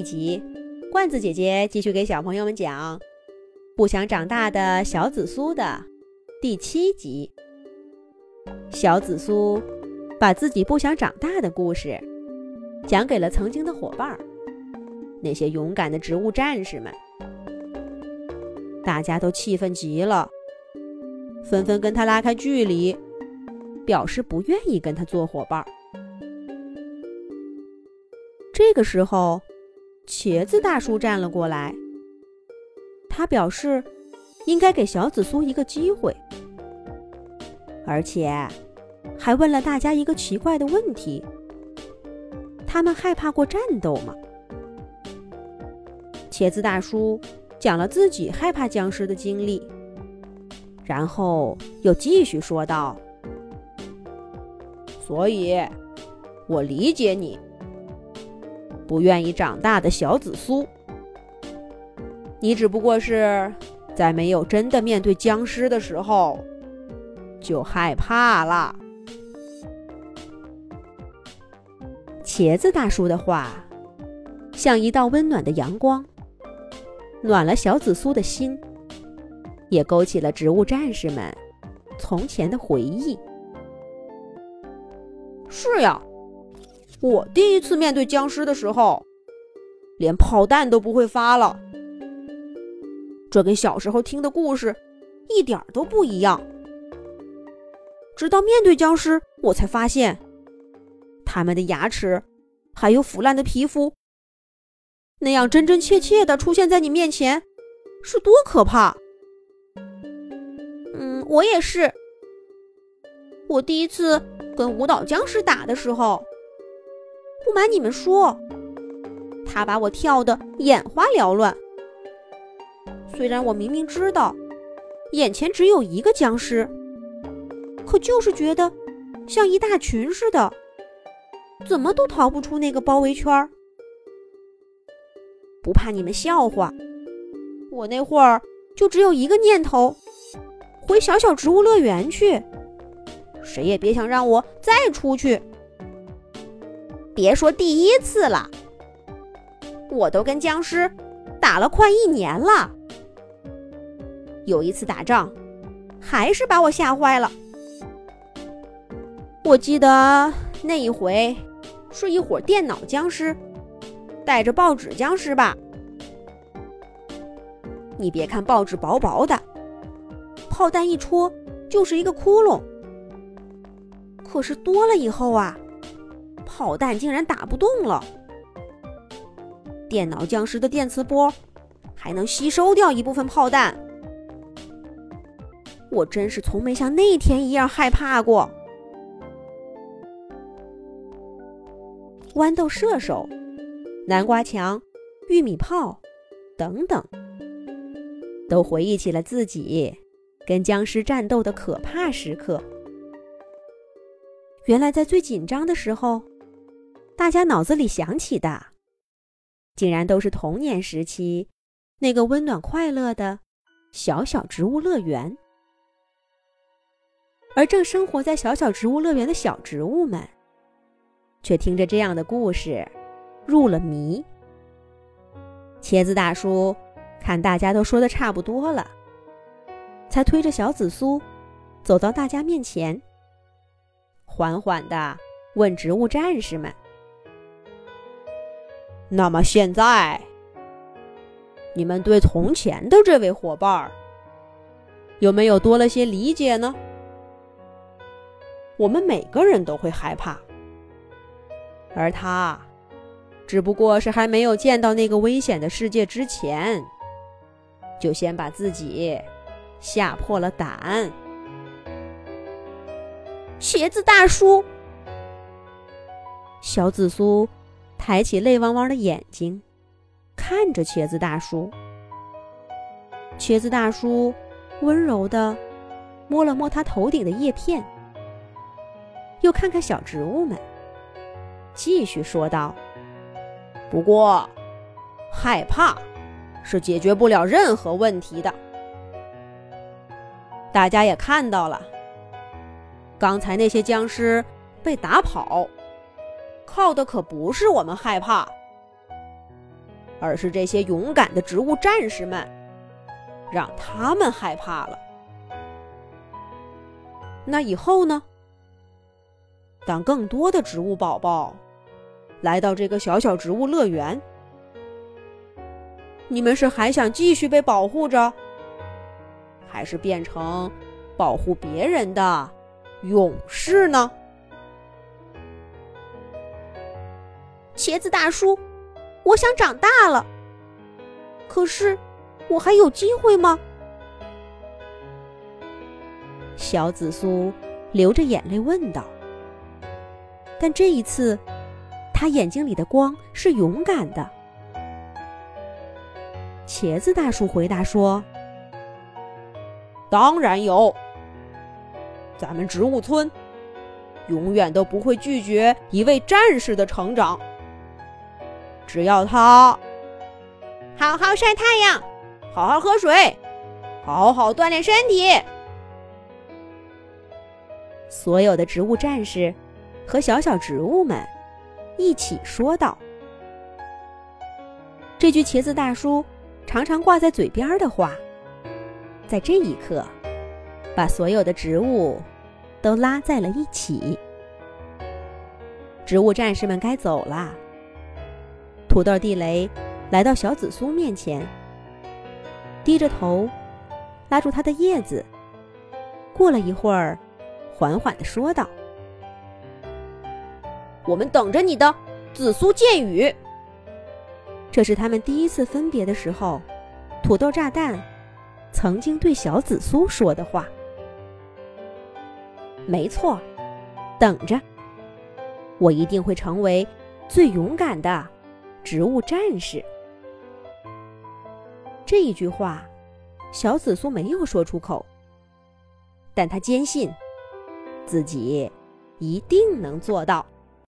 一集，罐子姐姐继续给小朋友们讲《不想长大的小紫苏》的第七集。小紫苏把自己不想长大的故事讲给了曾经的伙伴儿，那些勇敢的植物战士们。大家都气愤极了，纷纷跟他拉开距离，表示不愿意跟他做伙伴儿。这个时候，茄子大叔站了过来。他表示，应该给小紫苏一个机会，而且还问了大家一个奇怪的问题：他们害怕过战斗吗？茄子大叔讲了自己害怕僵尸的经历，然后又继续说道：“所以，我理解你。”不愿意长大的小紫苏，你只不过是在没有真的面对僵尸的时候就害怕了。茄子大叔的话像一道温暖的阳光，暖了小紫苏的心，也勾起了植物战士们从前的回忆。是呀。我第一次面对僵尸的时候，连炮弹都不会发了。这跟小时候听的故事一点都不一样。直到面对僵尸，我才发现，他们的牙齿还有腐烂的皮肤，那样真真切切的出现在你面前，是多可怕！嗯，我也是。我第一次跟舞蹈僵尸打的时候。不瞒你们说，他把我跳得眼花缭乱。虽然我明明知道眼前只有一个僵尸，可就是觉得像一大群似的，怎么都逃不出那个包围圈。不怕你们笑话，我那会儿就只有一个念头：回小小植物乐园去。谁也别想让我再出去。别说第一次了，我都跟僵尸打了快一年了。有一次打仗，还是把我吓坏了。我记得那一回是一伙电脑僵尸带着报纸僵尸吧？你别看报纸薄薄的，炮弹一戳就是一个窟窿。可是多了以后啊。炮弹竟然打不动了，电脑僵尸的电磁波还能吸收掉一部分炮弹。我真是从没像那天一样害怕过。豌豆射手、南瓜墙、玉米炮等等，都回忆起了自己跟僵尸战斗的可怕时刻。原来在最紧张的时候。大家脑子里想起的，竟然都是童年时期那个温暖快乐的小小植物乐园。而正生活在小小植物乐园的小植物们，却听着这样的故事入了迷。茄子大叔看大家都说的差不多了，才推着小紫苏走到大家面前，缓缓的问植物战士们。那么现在，你们对从前的这位伙伴有没有多了些理解呢？我们每个人都会害怕，而他只不过是还没有见到那个危险的世界之前，就先把自己吓破了胆。茄子大叔，小紫苏。抬起泪汪汪的眼睛，看着茄子大叔。茄子大叔温柔的摸了摸他头顶的叶片，又看看小植物们，继续说道：“不过，害怕是解决不了任何问题的。大家也看到了，刚才那些僵尸被打跑。”靠的可不是我们害怕，而是这些勇敢的植物战士们，让他们害怕了。那以后呢？当更多的植物宝宝来到这个小小植物乐园，你们是还想继续被保护着，还是变成保护别人的勇士呢？茄子大叔，我想长大了，可是我还有机会吗？小紫苏流着眼泪问道。但这一次，他眼睛里的光是勇敢的。茄子大叔回答说：“当然有，咱们植物村永远都不会拒绝一位战士的成长。只要他好好晒太阳，好好喝水，好好锻炼身体。”所有的植物战士。和小小植物们一起说道：“这句茄子大叔常常挂在嘴边的话，在这一刻，把所有的植物都拉在了一起。植物战士们该走了。土豆地雷来到小紫苏面前，低着头，拉住它的叶子。过了一会儿，缓缓地说道。”我们等着你的紫苏剑雨。这是他们第一次分别的时候，土豆炸弹曾经对小紫苏说的话。没错，等着，我一定会成为最勇敢的植物战士。这一句话，小紫苏没有说出口，但他坚信自己一定能做到。